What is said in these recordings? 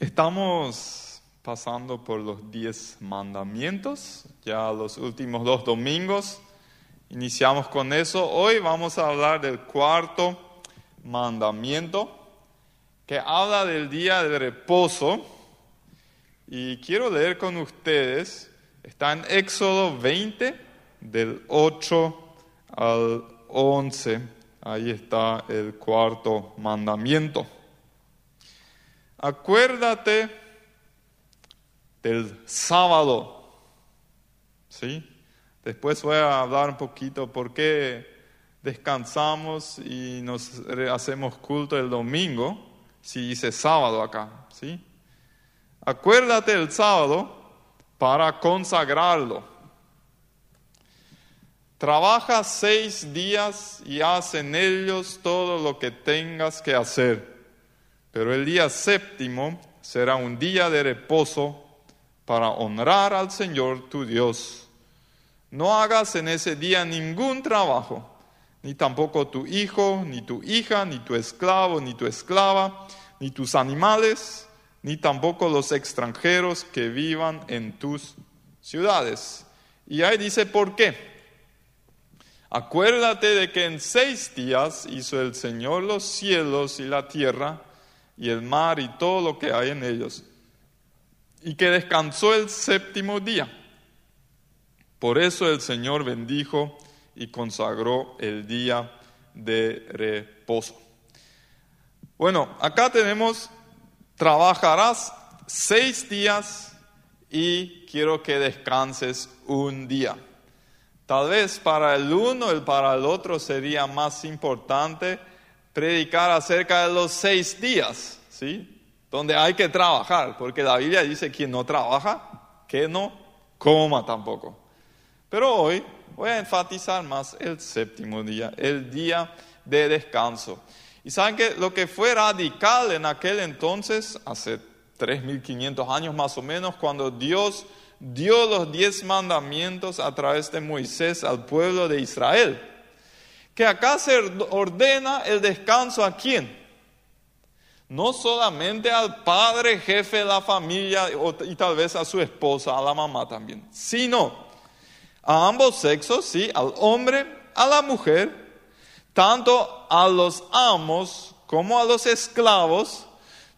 Estamos pasando por los diez mandamientos, ya los últimos dos domingos. Iniciamos con eso. Hoy vamos a hablar del cuarto mandamiento, que habla del día de reposo. Y quiero leer con ustedes, está en Éxodo 20, del 8 al 11. Ahí está el cuarto mandamiento. Acuérdate del sábado. ¿Sí? Después voy a hablar un poquito por qué descansamos y nos hacemos culto el domingo, si dice sábado acá, ¿sí? Acuérdate del sábado para consagrarlo. Trabaja seis días y haz en ellos todo lo que tengas que hacer pero el día séptimo será un día de reposo para honrar al Señor tu Dios. No hagas en ese día ningún trabajo, ni tampoco tu hijo, ni tu hija, ni tu esclavo, ni tu esclava, ni tus animales, ni tampoco los extranjeros que vivan en tus ciudades. Y ahí dice, ¿por qué? Acuérdate de que en seis días hizo el Señor los cielos y la tierra, y el mar y todo lo que hay en ellos, y que descansó el séptimo día. Por eso el Señor bendijo y consagró el día de reposo. Bueno, acá tenemos, trabajarás seis días y quiero que descanses un día. Tal vez para el uno y para el otro sería más importante predicar acerca de los seis días, ¿sí? Donde hay que trabajar, porque la Biblia dice quien no trabaja, que no coma tampoco. Pero hoy voy a enfatizar más el séptimo día, el día de descanso. Y saben que lo que fue radical en aquel entonces, hace 3.500 años más o menos, cuando Dios dio los diez mandamientos a través de Moisés al pueblo de Israel que acá se ordena el descanso a quién? No solamente al padre, jefe de la familia y tal vez a su esposa, a la mamá también, sino a ambos sexos, sí, al hombre, a la mujer, tanto a los amos como a los esclavos,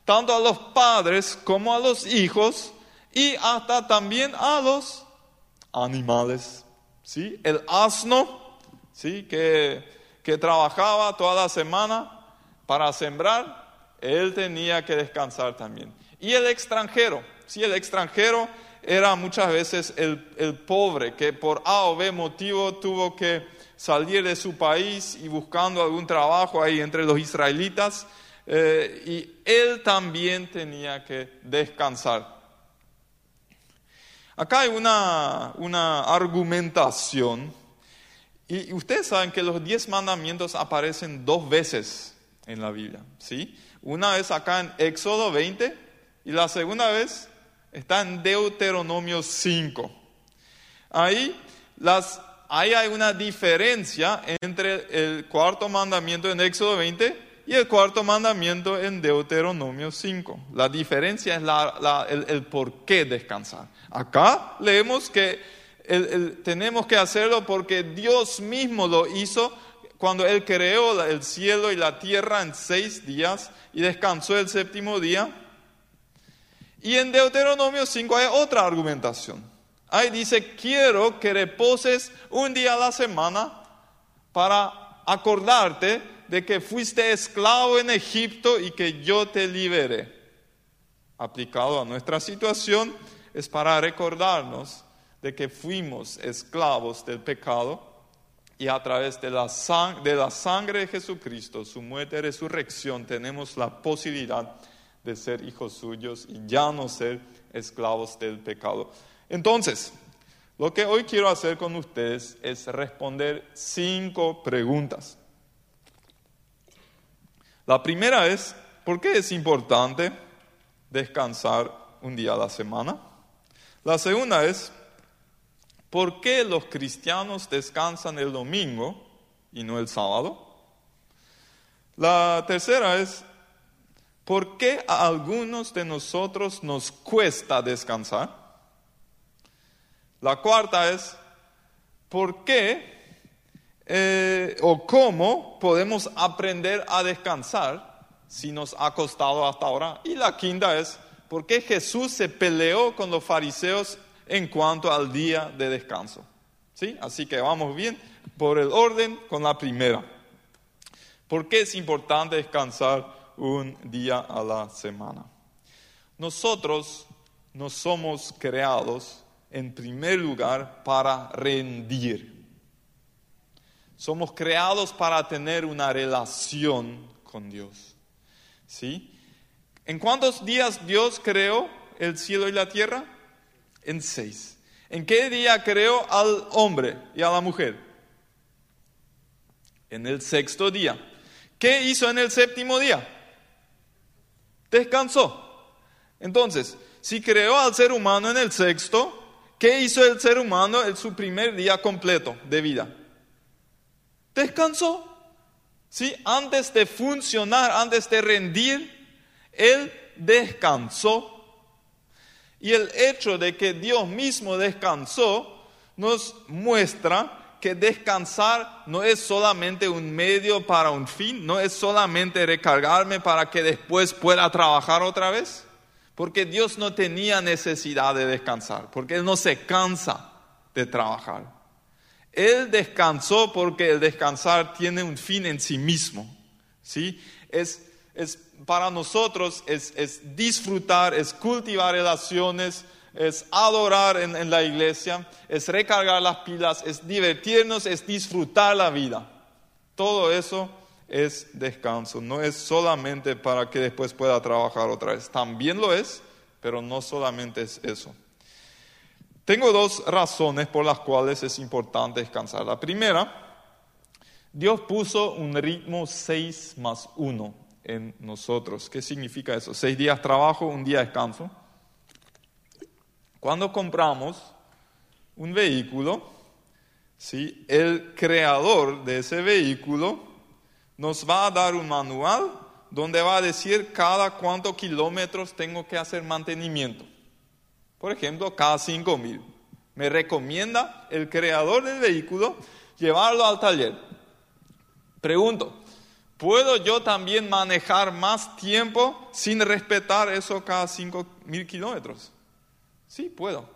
tanto a los padres como a los hijos y hasta también a los animales. ¿sí? El asno ¿sí? que, que trabajaba toda la semana para sembrar, él tenía que descansar también. Y el extranjero, ¿sí? el extranjero era muchas veces el, el, pobre que por A o B motivo tuvo que salir de su país y buscando algún trabajo ahí entre los israelitas, eh, y él también tenía que descansar. Acá hay una, una argumentación y ustedes saben que los diez mandamientos aparecen dos veces en la Biblia, ¿sí? Una vez acá en Éxodo 20 y la segunda vez está en Deuteronomio 5. Ahí, las, hay una diferencia entre el cuarto mandamiento en Éxodo 20 y el cuarto mandamiento en Deuteronomio 5. La diferencia es la, el, el por qué descansar. Acá leemos que tenemos que hacerlo porque Dios mismo lo hizo cuando Él creó el cielo y la tierra en seis días y descansó el séptimo día. Y en Deuteronomio 5 hay otra argumentación. Ahí dice, quiero que reposes un día a la semana para acordarte de que fuiste esclavo en Egipto y que yo te liberé. Aplicado a nuestra situación es para recordarnos de que fuimos esclavos del pecado y a través de la, de la sangre de Jesucristo, su muerte y resurrección, tenemos la posibilidad de ser hijos suyos y ya no ser esclavos del pecado. Entonces, lo que hoy quiero hacer con ustedes es responder cinco preguntas. La primera es, ¿por qué es importante descansar un día a la semana? La segunda es, ¿Por qué los cristianos descansan el domingo y no el sábado? La tercera es, ¿por qué a algunos de nosotros nos cuesta descansar? La cuarta es, ¿por qué eh, o cómo podemos aprender a descansar si nos ha costado hasta ahora? Y la quinta es, ¿por qué Jesús se peleó con los fariseos en cuanto al día de descanso? ¿Sí? Así que vamos bien por el orden con la primera. ¿Por qué es importante descansar un día a la semana? Nosotros no somos creados en primer lugar para rendir. Somos creados para tener una relación con Dios. ¿Sí? ¿En cuántos días Dios creó el cielo y la tierra? En seis. ¿En qué día creó al hombre y a la mujer? En el sexto día. ¿Qué hizo en el séptimo día? Descansó. Entonces, si creó al ser humano en el sexto, ¿Qué hizo el ser humano en su primer día completo de vida? Descansó. ¿Sí? Antes de funcionar, antes de rendir, Él descansó. Y el hecho de que Dios mismo descansó nos muestra que descansar no es solamente un medio para un fin, no es solamente recargarme para que después pueda trabajar otra vez porque Dios no tenía necesidad de descansar, porque Él no se cansa de trabajar. Él descansó porque el descansar tiene un fin en sí mismo. ¿sí? Es, es para nosotros es, es, disfrutar, es cultivar relaciones, es adorar en, en la iglesia, es recargar las pilas, es divertirnos, es disfrutar la vida. Todo eso es descanso, no es solamente para que después pueda trabajar otra vez, también lo es, pero no solamente es eso. Tengo dos razones por las cuales es importante descansar. La primera, Dios puso un ritmo 6 más 1 en nosotros. ¿Qué significa eso? Seis días trabajo, un día descanso. Cuando compramos un vehículo, ¿sí? el creador de ese vehículo nos va a dar un manual donde va a decir cada cuántos kilómetros tengo que hacer mantenimiento. Por ejemplo, cada cinco mil. Me recomienda el creador del vehículo llevarlo al taller. Pregunto, ¿puedo yo también manejar más tiempo sin respetar eso cada cinco mil kilómetros? Sí, puedo.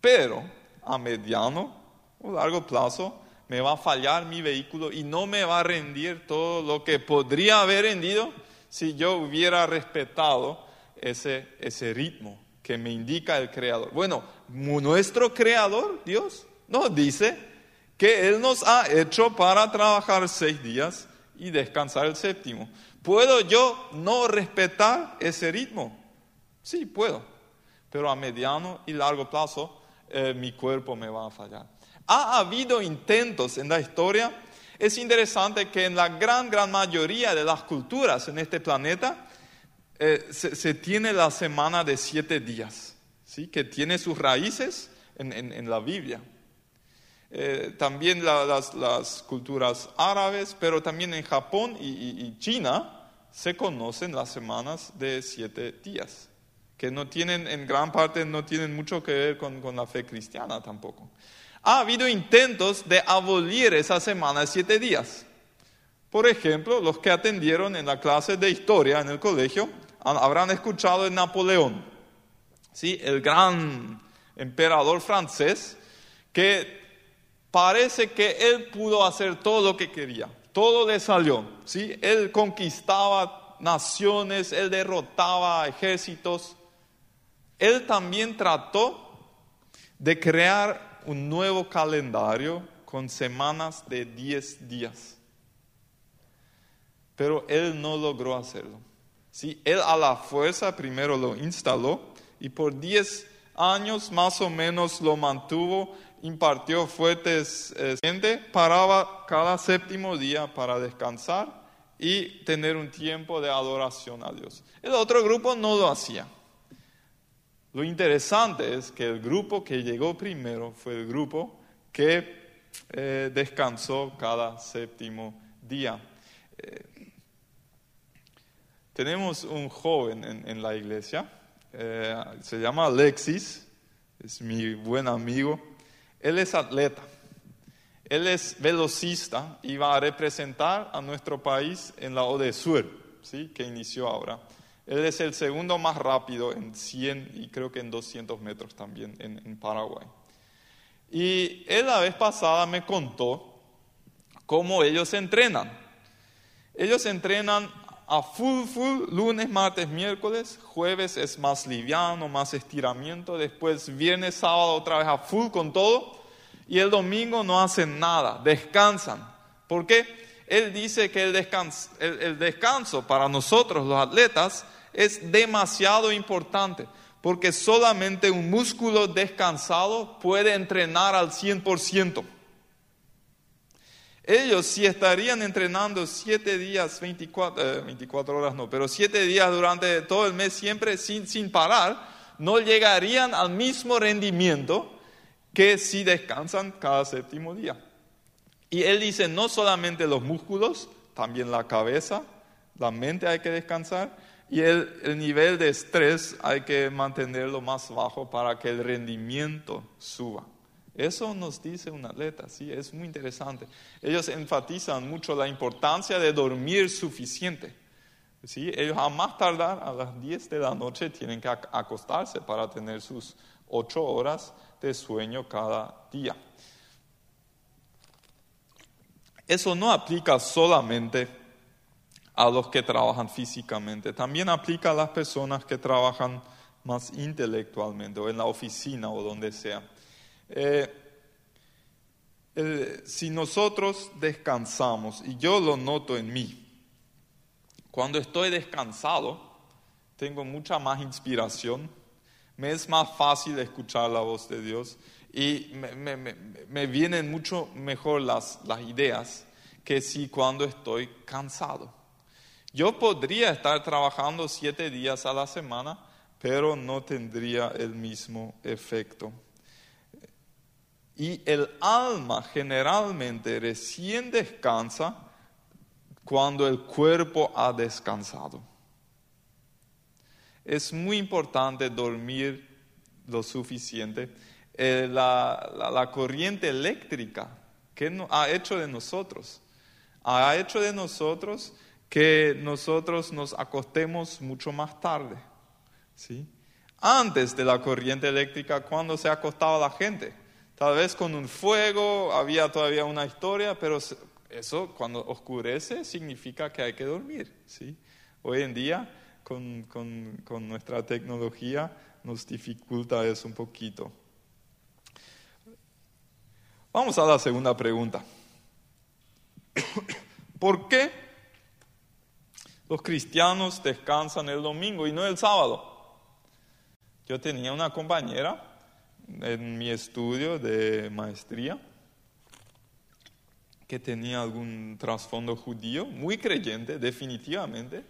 Pero a mediano o largo plazo me va a fallar mi vehículo y no me va a rendir todo lo que podría haber rendido si yo hubiera respetado ese, ese ritmo que me indica el Creador. Bueno, nuestro Creador, Dios, nos dice que Él nos ha hecho para trabajar seis días y descansar el séptimo. ¿Puedo yo no respetar ese ritmo? Sí, puedo, pero a mediano y largo plazo eh, mi cuerpo me va a fallar. Ha habido intentos en la historia. Es interesante que en la gran, gran mayoría de las culturas en este planeta eh, se, tiene la semana de siete días, ¿sí? que tiene sus raíces en, la Biblia. Eh, también las, culturas árabes, pero también en Japón y, China se conocen las semanas de siete días, que no tienen, en gran parte no tienen mucho que ver con, con la fe cristiana tampoco ha habido intentos de abolir esa semana de siete días. Por ejemplo, los que atendieron en la clase de historia en el colegio habrán escuchado de Napoleón, ¿sí? el gran emperador francés, que parece que él pudo hacer todo lo que quería, todo le salió. ¿sí? Él conquistaba naciones, él derrotaba ejércitos. Él también trató de crear un nuevo calendario con semanas de 10 días. Pero él no logró hacerlo. ¿sí? Él a la fuerza primero lo instaló y por 10 años más o menos lo mantuvo, impartió fuertes, eh, paraba cada séptimo día para descansar y tener un tiempo de adoración a Dios. El otro grupo no lo hacía. Lo interesante es que el grupo que llegó primero fue el grupo que eh, descansó cada séptimo día. Eh, tenemos un joven en, la iglesia, eh, se llama Alexis, es mi buen amigo. Él es atleta, él es velocista y va a representar a nuestro país en la Odesur, ¿sí? que inició ahora. Él es el segundo más rápido en 100 y creo que en 200 metros también en Paraguay. Y él la vez pasada me contó cómo ellos entrenan. Ellos entrenan a full, full, lunes, martes, miércoles, jueves es más liviano, más estiramiento, después viernes, sábado otra vez a full con todo, y el domingo no hacen nada, descansan. ¿Por qué? Él dice que el descanso, el descanso para nosotros los atletas es demasiado importante, porque solamente un músculo descansado puede entrenar al 100%. Ellos si estarían entrenando siete días, 24, 24 eh, horas no, pero siete días durante todo el mes siempre sin, sin parar, no llegarían al mismo rendimiento que si descansan cada séptimo día. Y él dice, no solamente los músculos, también la cabeza, la mente hay que descansar y el, el nivel de estrés hay que mantenerlo más bajo para que el rendimiento suba. Eso nos dice un atleta, sí, es muy interesante. Ellos enfatizan mucho la importancia de dormir suficiente. ¿sí? Ellos a más tardar a las 10 de la noche tienen que acostarse para tener sus 8 horas de sueño cada día. Eso no aplica solamente a los que trabajan físicamente, también aplica a las personas que trabajan más intelectualmente o en la oficina o donde sea. Eh, si nosotros descansamos, y yo lo noto en mí, cuando estoy descansado, tengo mucha más inspiración, me es más fácil escuchar la voz de Dios y me, vienen mucho mejor las, las ideas que si cuando estoy cansado. Yo podría estar trabajando siete días a la semana, pero no tendría el mismo efecto. Y el alma generalmente recién descansa cuando el cuerpo ha descansado. Es muy importante dormir lo suficiente. Eh, la, corriente eléctrica que ha hecho de nosotros, ha hecho de nosotros que nosotros nos acostemos mucho más tarde. ¿sí? Antes de la corriente eléctrica, cuando se acostaba la gente? Tal vez con un fuego había todavía una historia, pero eso cuando oscurece significa que hay que dormir. ¿sí? Hoy en día, con, con nuestra tecnología, nos dificulta eso un poquito. Vamos a la segunda pregunta. ¿Por qué los cristianos descansan el domingo y no el sábado? Yo tenía una compañera en mi estudio de maestría que tenía algún trasfondo judío, muy creyente, definitivamente,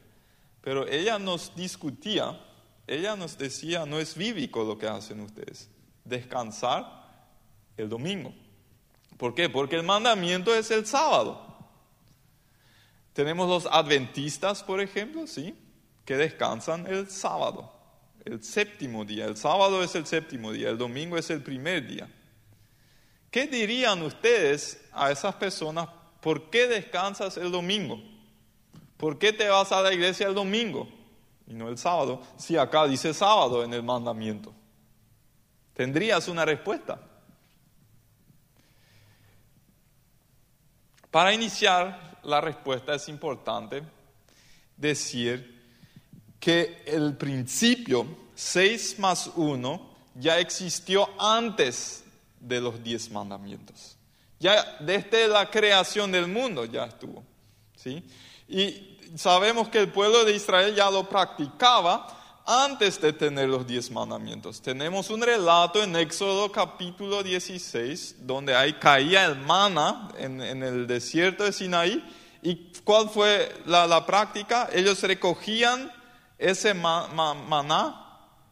pero ella nos discutía, ella nos decía, no es bíblico lo que hacen ustedes, descansar el domingo. ¿Por qué? Porque el mandamiento es el sábado. Tenemos los adventistas, por ejemplo, ¿sí? que descansan el sábado el séptimo día. El sábado es el séptimo día, el domingo es el primer día. ¿Qué dirían ustedes a esas personas? ¿Por qué descansas el domingo? ¿Por qué te vas a la iglesia el domingo y no el sábado? Si acá dice sábado en el mandamiento. ¿Tendrías una respuesta? Para iniciar la respuesta es importante decir que el principio 6 más 1 ya existió antes de los diez mandamientos. Ya desde la creación del mundo ya estuvo. ¿sí? Y sabemos que el pueblo de Israel ya lo practicaba antes de tener los diez mandamientos. Tenemos un relato en Éxodo capítulo 16, donde ahí caía el mana en, el desierto de Sinaí. ¿Y cuál fue la, la práctica? Ellos recogían ese maná,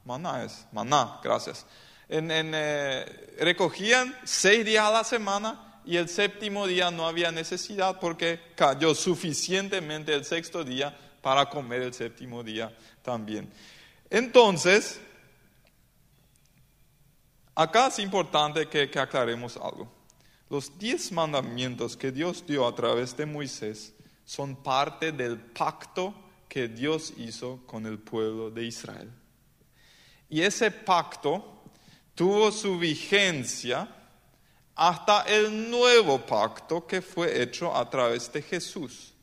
maná es, maná, gracias. En, eh, recogían seis días a la semana y el séptimo día no había necesidad porque cayó suficientemente el sexto día para comer el séptimo día también. Entonces, acá es importante que, que aclaremos algo. Los diez mandamientos que Dios dio a través de Moisés son parte del pacto que Dios hizo con el pueblo de Israel. Y ese pacto tuvo su vigencia hasta el nuevo pacto que fue hecho a través de Jesús.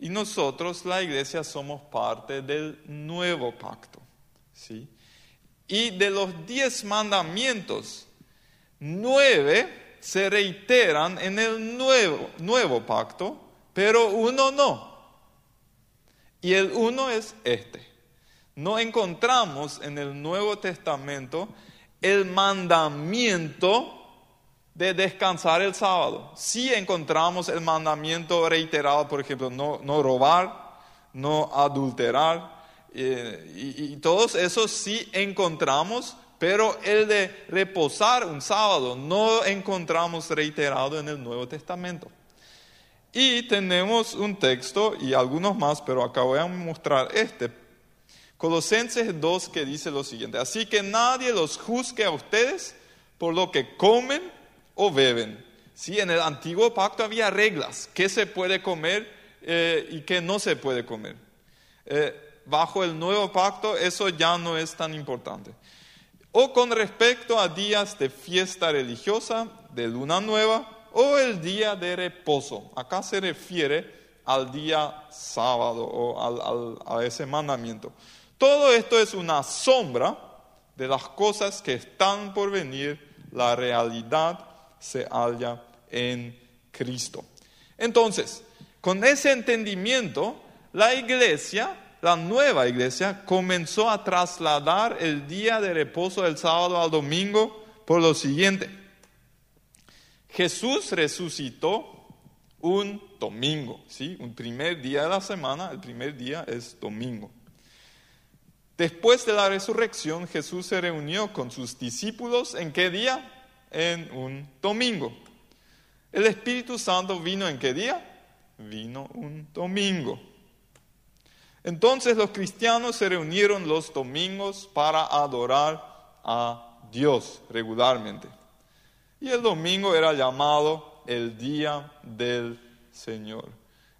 Y nosotros, la iglesia, somos parte del nuevo pacto. ¿sí? Y de los diez mandamientos, nueve se reiteran en el nuevo, nuevo pacto, pero uno no. Y el uno es este. No encontramos en el Nuevo Testamento el mandamiento de descansar el sábado. Sí encontramos el mandamiento reiterado, por ejemplo, no, robar, no adulterar, eh, y, todos esos sí encontramos pero el de reposar un sábado no encontramos reiterado en el Nuevo Testamento. Y tenemos un texto y algunos más, pero acá voy a mostrar este. Colosenses 2 que dice lo siguiente, así que nadie los juzgue a ustedes por lo que comen o beben. Sí, en el antiguo pacto había reglas, qué se puede comer eh, y qué no se puede comer. Eh, bajo el nuevo pacto eso ya no es tan importante o con respecto a días de fiesta religiosa, de luna nueva o el día de reposo. Acá se refiere al día sábado o a ese mandamiento. Todo esto es una sombra de las cosas que están por venir. La realidad se halla en Cristo. Entonces, con ese entendimiento, la iglesia la nueva iglesia comenzó a trasladar el día de reposo del sábado al domingo por lo siguiente. Jesús resucitó un domingo, ¿sí? Un primer día de la semana, el primer día es domingo. Después de la resurrección, Jesús se reunió con sus discípulos en qué día? En un domingo. El Espíritu Santo vino en qué día? Vino un domingo. Entonces los cristianos se reunieron los domingos para adorar a Dios regularmente. Y el domingo era llamado el día del Señor.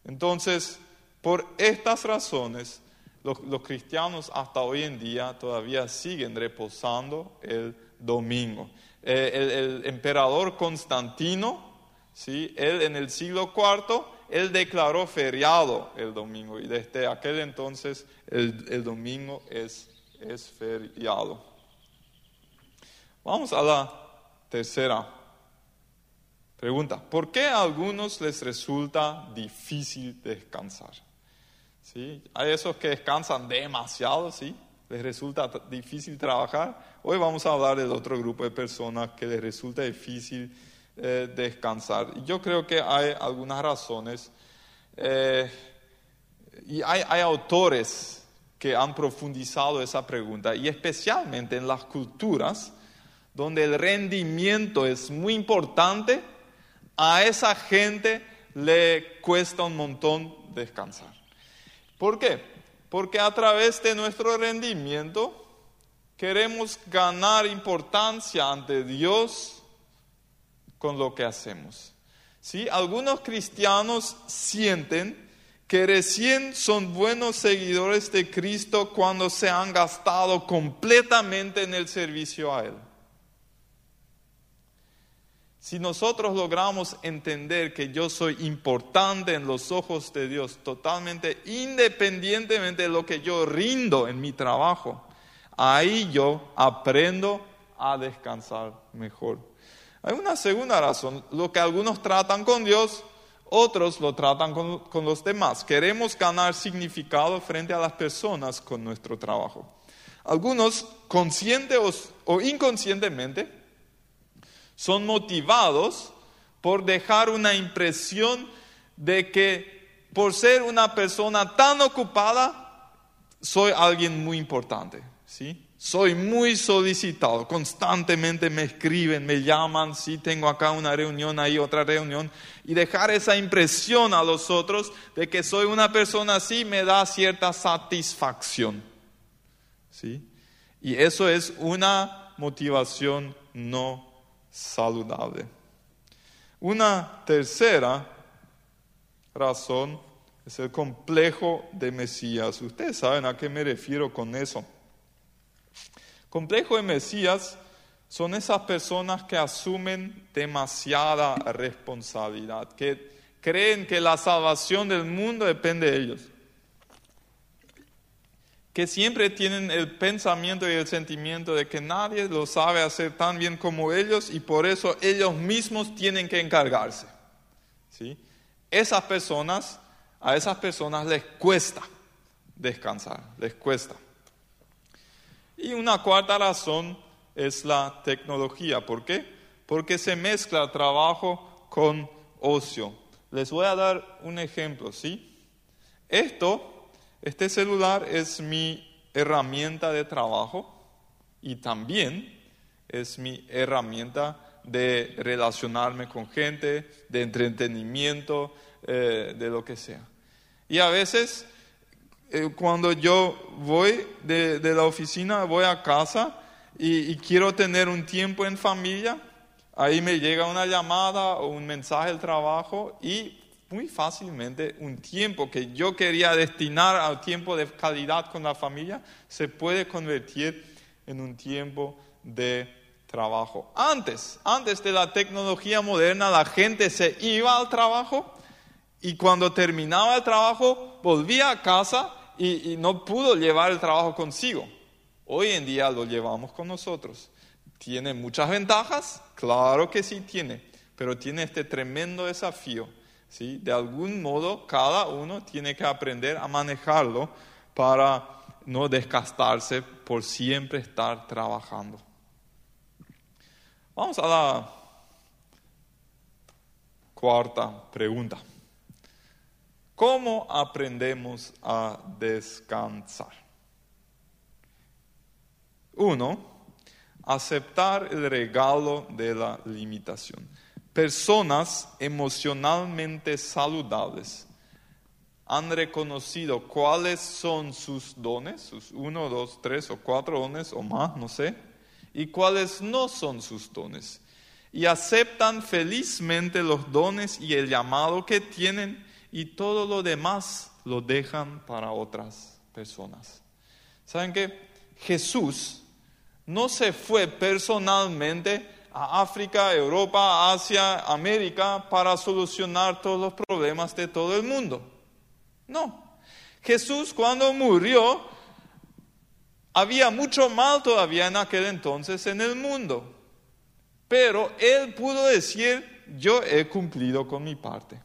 Entonces, por estas razones, los, cristianos hasta hoy en día todavía siguen reposando el domingo. Eh, el, el, emperador Constantino, ¿sí? él en el siglo IV, él declaró feriado el domingo y desde aquel entonces el, domingo es, es feriado. Vamos a la tercera pregunta. ¿Por qué a algunos les resulta difícil descansar? ¿Sí? Hay esos que descansan demasiado, ¿sí? Les resulta difícil trabajar. Hoy vamos a hablar del otro grupo de personas que les resulta difícil eh, descansar. Yo creo que hay algunas razones eh, y hay, hay autores que han profundizado esa pregunta y especialmente en las culturas donde el rendimiento es muy importante, a esa gente le cuesta un montón descansar. ¿Por qué? Porque a través de nuestro rendimiento queremos ganar importancia ante Dios con lo que hacemos. ¿Sí? Algunos cristianos sienten que recién son buenos seguidores de Cristo cuando se han gastado completamente en el servicio a Él. Si nosotros logramos entender que yo soy importante en los ojos de Dios, totalmente independientemente de lo que yo rindo en mi trabajo, ahí yo aprendo a descansar mejor. Hay una segunda razón, lo que algunos tratan con Dios, otros lo tratan con, los demás. Queremos ganar significado frente a las personas con nuestro trabajo. Algunos, consciente o inconscientemente, son motivados por dejar una impresión de que por ser una persona tan ocupada, soy alguien muy importante. ¿sí? Soy muy solicitado, constantemente me escriben, me llaman, sí, tengo acá una reunión, ahí otra reunión, y dejar esa impresión a los otros de que soy una persona así me da cierta satisfacción, ¿sí? Y eso es una motivación no saludable. Una tercera razón es el complejo de Mesías. Ustedes saben a qué me refiero con eso. Complejo de Mesías son esas personas que asumen demasiada responsabilidad, que creen que la salvación del mundo depende de ellos, que siempre tienen el pensamiento y el sentimiento de que nadie lo sabe hacer tan bien como ellos y por eso ellos mismos tienen que encargarse. ¿sí? Esas personas, a esas personas les cuesta descansar, les cuesta. Y una cuarta razón es la tecnología. ¿Por qué? Porque se mezcla trabajo con ocio. Les voy a dar un ejemplo, ¿sí? Esto, este celular es mi herramienta de trabajo y también es mi herramienta de relacionarme con gente, de entretenimiento, eh, de lo que sea. Y a veces eh, cuando yo voy de, la oficina, voy a casa y, quiero tener un tiempo en familia, ahí me llega una llamada o un mensaje del trabajo y muy fácilmente un tiempo que yo quería destinar a tiempo de calidad con la familia se puede convertir en un tiempo de trabajo. Antes, antes de la tecnología moderna, la gente se iba al trabajo y cuando terminaba el trabajo volvía a casa y, no pudo llevar el trabajo consigo. Hoy en día lo llevamos con nosotros. ¿Tiene muchas ventajas? Claro que sí tiene, pero tiene este tremendo desafío. ¿Sí? De algún modo, cada uno tiene que aprender a manejarlo para no desgastarse por siempre estar trabajando. Vamos a la cuarta pregunta. ¿Cómo aprendemos a descansar? Uno, aceptar el regalo de la limitación. Personas emocionalmente saludables han reconocido cuáles son sus dones, sus uno, dos, tres o cuatro dones o más, no sé, y cuáles no son sus dones. Y aceptan felizmente los dones y el llamado que tienen y todo lo demás lo dejan para otras personas. ¿Saben qué? Jesús no se fue personalmente África, Europa, Asia, América para solucionar todos los problemas de todo el mundo. No. Jesús cuando murió, había mucho mal todavía en aquel entonces en el mundo. Pero él pudo decir, yo he cumplido con mi parte.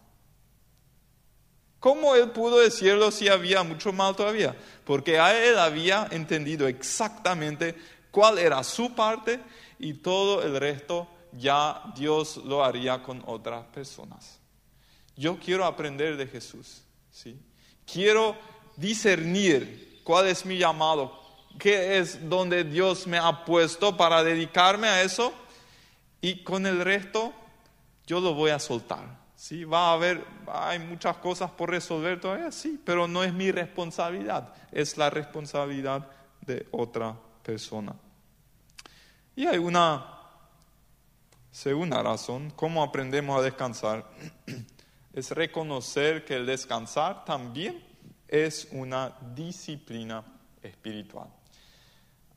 ¿Cómo él pudo decirlo si había mucho mal todavía? Porque él había entendido exactamente cuál era su parte y todo el resto ya Dios lo haría con otras personas. Yo quiero aprender de Jesús, ¿sí? Quiero discernir cuál es mi llamado, qué es donde Dios me ha puesto para dedicarme a eso y con el resto yo lo voy a soltar. Sí, va a haber, hay muchas cosas por resolver todavía, sí, pero no es mi responsabilidad, es la responsabilidad de otra persona. Y hay una segunda razón, cómo aprendemos a descansar, es reconocer que el descansar también es una disciplina espiritual.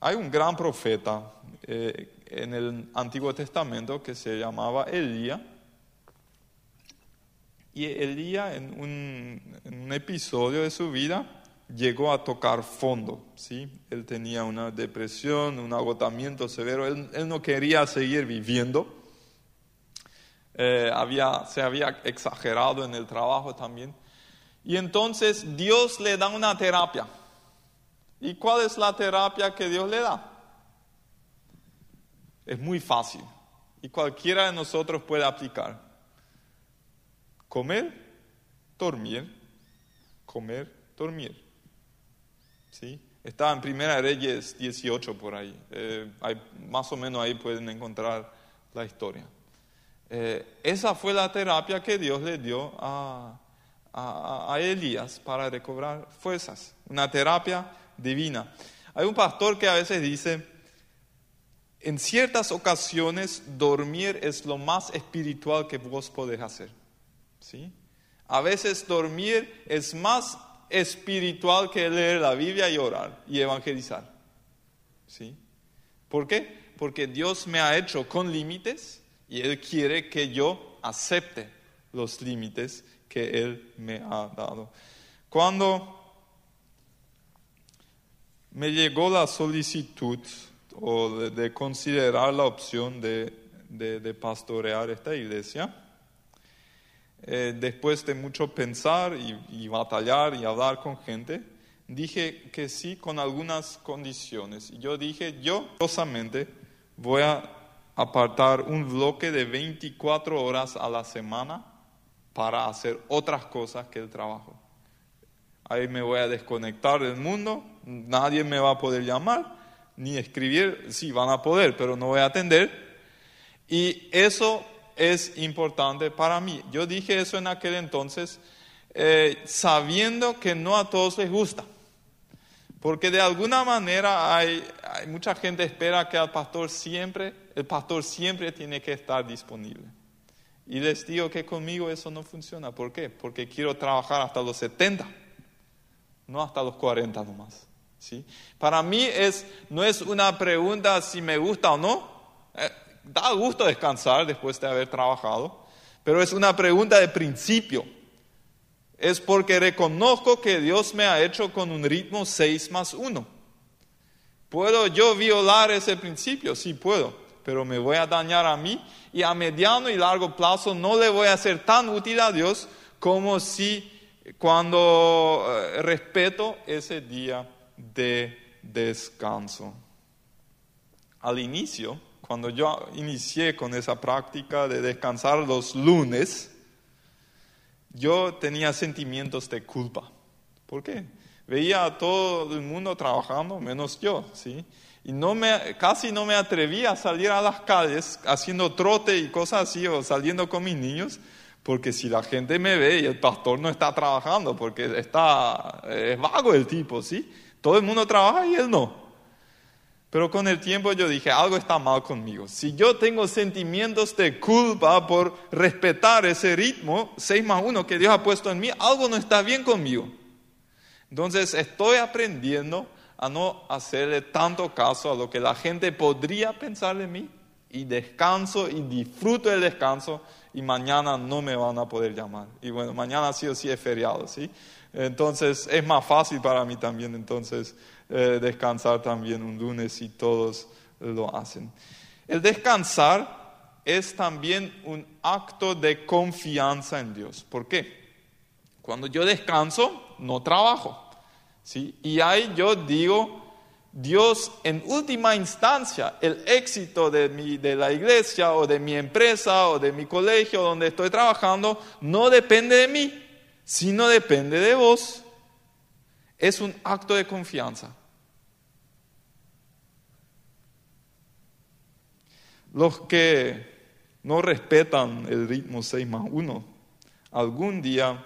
Hay un gran profeta eh, en el Antiguo Testamento que se llamaba Elías, y Elías en un, episodio de su vida llegó a tocar fondo, ¿sí? Él tenía una depresión, un agotamiento severo, él, no quería seguir viviendo, eh, había, se había exagerado en el trabajo también. Y entonces Dios le da una terapia. ¿Y cuál es la terapia que Dios le da? Es muy fácil y cualquiera de nosotros puede aplicar comer, dormir, comer, dormir. ¿Sí? En Primera Reyes 18 por ahí. Eh, hay, más o menos ahí pueden encontrar la historia. Eh, esa fue la terapia que Dios le dio a, a, Elías para recobrar fuerzas. Una terapia divina. Hay un pastor que a veces dice, en ciertas ocasiones dormir es lo más espiritual que vos podés hacer. ¿Sí? A veces dormir es más espiritual que leer la Biblia y orar y evangelizar. ¿Sí? ¿Por qué? Porque Dios me ha hecho con límites y Él quiere que yo acepte los límites que Él me ha dado. Cuando me llegó la solicitud o de, considerar la opción de, de, pastorear esta iglesia, eh, después de mucho pensar y, batallar y hablar con gente, dije que sí con algunas condiciones. Y yo dije, yo, cosamente, voy a apartar un bloque de 24 horas a la semana para hacer otras cosas que el trabajo. Ahí me voy a desconectar del mundo, nadie me va a poder llamar, ni escribir, sí, van a poder, pero no voy a atender. Y eso es importante para mí. Yo dije eso en aquel entonces eh, sabiendo que no a todos les gusta. Porque de alguna manera hay, hay mucha gente espera que el pastor siempre, el pastor siempre tiene que estar disponible. Y les digo que conmigo eso no funciona. ¿Por qué? Porque quiero trabajar hasta los 70, no hasta los 40 nomás. ¿sí? Para mí es, no es una pregunta si me gusta o no. Da gusto descansar después de haber trabajado, pero es una pregunta de principio. Es porque reconozco que Dios me ha hecho con un ritmo 6 más 1. ¿Puedo yo violar ese principio? Sí puedo, pero me voy a dañar a mí y a mediano y largo plazo no le voy a ser tan útil a Dios como si cuando eh, respeto ese día de descanso. Al inicio, cuando yo inicié con esa práctica de descansar los lunes, yo tenía sentimientos de culpa. ¿Por qué? Veía a todo el mundo trabajando, menos yo, ¿sí? Y no me, casi no me atrevía a salir a las calles haciendo trote y cosas así, o saliendo con mis niños, porque si la gente me ve y el pastor no está trabajando, porque está, es vago el tipo, ¿sí? Todo el mundo trabaja y él no. Pero con el tiempo yo dije, algo está mal conmigo. Si yo tengo sentimientos de culpa por respetar ese ritmo, 6 más 1 que Dios ha puesto en mí, algo no está bien conmigo. Entonces estoy aprendiendo a no hacerle tanto caso a lo que la gente podría pensar de mí y descanso y disfruto el descanso y mañana no me van a poder llamar. Y bueno, mañana sí o sí es feriado, ¿sí? Entonces es más fácil para mí también entonces eh, descansar también un lunes y todos lo hacen. El descansar es también un acto de confianza en Dios. ¿Por qué? Cuando yo descanso, no trabajo. ¿sí? Y ahí yo digo, Dios en última instancia, el éxito de, mi, de la iglesia o de mi empresa o de mi colegio donde estoy trabajando, no depende de mí, sino depende de vos es un acto de confianza. Los que no respetan el ritmo 6 más 1, algún día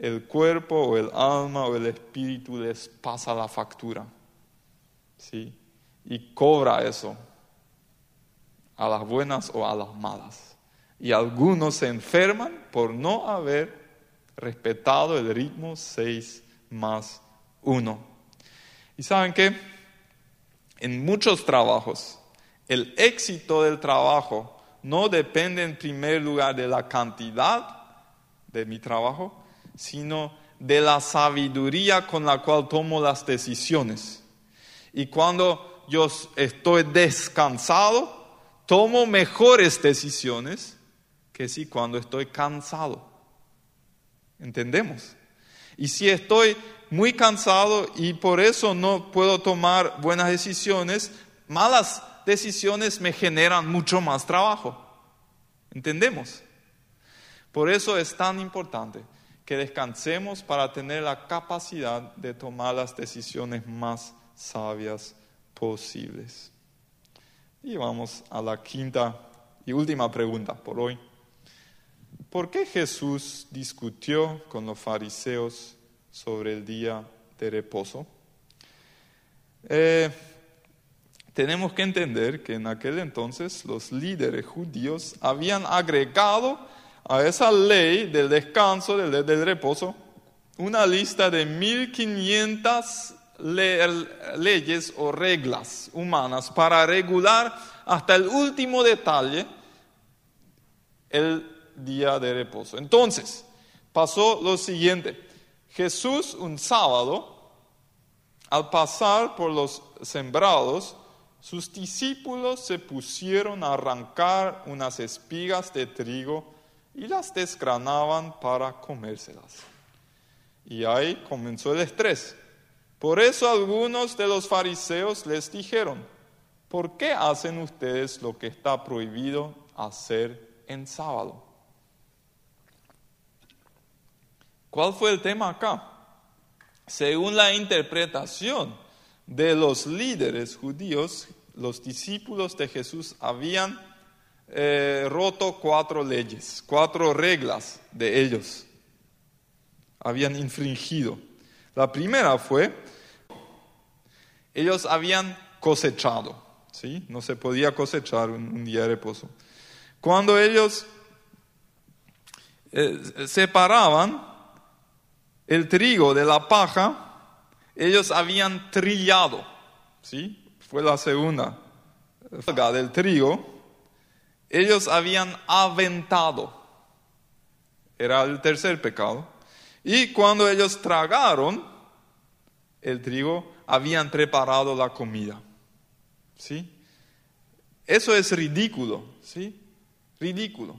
el cuerpo o el alma o el espíritu les pasa la factura. ¿sí? Y cobra eso, a las buenas o a las malas. Y algunos se enferman por no haber respetado el ritmo 6 más uno. Y saben que en muchos trabajos, el éxito del trabajo no depende en primer lugar de la cantidad de mi trabajo, sino de la sabiduría con la cual tomo las decisiones. Y cuando yo estoy descansado, tomo mejores decisiones que si cuando estoy cansado. ¿Entendemos? Y si estoy muy cansado y por eso no puedo tomar buenas decisiones, malas decisiones me generan mucho más trabajo. ¿Entendemos? Por eso es tan importante que descansemos para tener la capacidad de tomar las decisiones más sabias posibles. Y vamos a la quinta y última pregunta por hoy. ¿Por qué Jesús discutió con los fariseos sobre el día de reposo? Eh, tenemos que entender que en aquel entonces los líderes judíos habían agregado a esa ley del descanso, del, del reposo, una lista de 1500 leyes o reglas humanas para regular hasta el último detalle el día de reposo. Entonces, pasó lo siguiente. Jesús un sábado, al pasar por los sembrados, sus discípulos se pusieron a arrancar unas espigas de trigo y las desgranaban para comérselas. Y ahí comenzó el estrés. Por eso algunos de los fariseos les dijeron, ¿por qué hacen ustedes lo que está prohibido hacer en sábado? ¿Cuál fue el tema acá? Según la interpretación de los líderes judíos, los discípulos de Jesús habían eh, roto cuatro leyes, cuatro reglas de ellos. Habían infringido. La primera fue, ellos habían cosechado, ¿sí? No se podía cosechar un, día de reposo. Cuando ellos eh, separaban el trigo de la paja, ellos habían trillado, ¿sí? Fue la segunda del trigo. Ellos habían aventado, era el tercer pecado. Y cuando ellos tragaron el trigo, habían preparado la comida. ¿Sí? Eso es ridículo, ¿sí? Ridículo.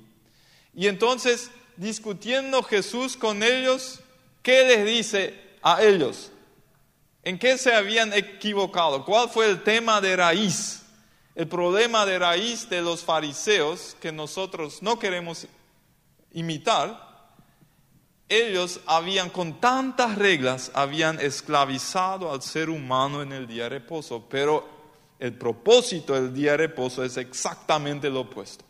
Y entonces, discutiendo Jesús con ellos, ¿qué les dice a ellos? ¿En qué se habían equivocado? ¿Cuál fue el tema de raíz? El problema de raíz de los fariseos que nosotros no queremos imitar ellos habían con tantas reglas, habían esclavizado al ser humano en el día de reposo, pero el propósito del día de reposo es exactamente lo opuesto.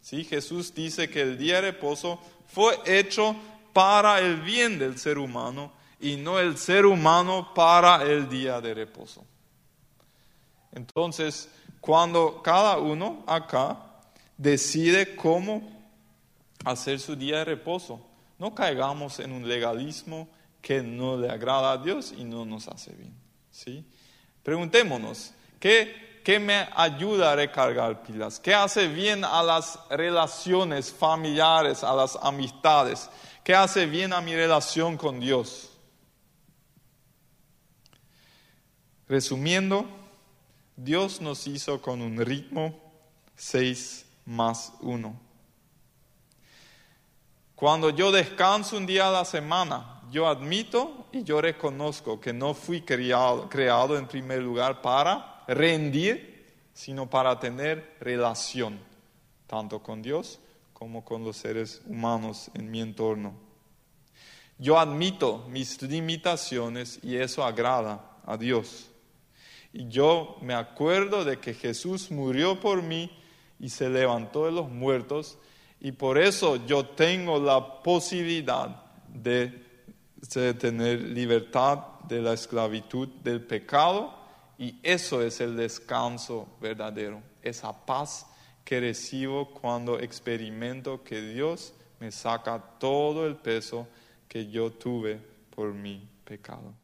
¿Sí? Jesús dice que el día de reposo fue hecho para el bien del ser humano y no el ser humano para el día de reposo. Entonces, cuando cada uno acá decide cómo hacer su día de reposo, no caigamos en un legalismo que no le agrada a Dios y no nos hace bien. ¿sí? Preguntémonos, ¿qué, ¿qué me ayuda a recargar pilas? ¿Qué hace bien a las relaciones familiares, a las amistades? ¿Qué hace bien a mi relación con Dios? Resumiendo, Dios nos hizo con un ritmo 6 más 1. Cuando yo descanso un día a la semana, yo admito y yo reconozco que no fui creado, creado en primer lugar para rendir, sino para tener relación, tanto con Dios como con los seres humanos en mi entorno. Yo admito mis limitaciones y eso agrada a Dios. Y yo me acuerdo de que Jesús murió por mí y se levantó de los muertos y por eso yo tengo la posibilidad de, tener libertad de la esclavitud del pecado y eso es el descanso verdadero, esa paz que recibo cuando experimento que Dios me saca todo el peso que yo tuve por mi pecado.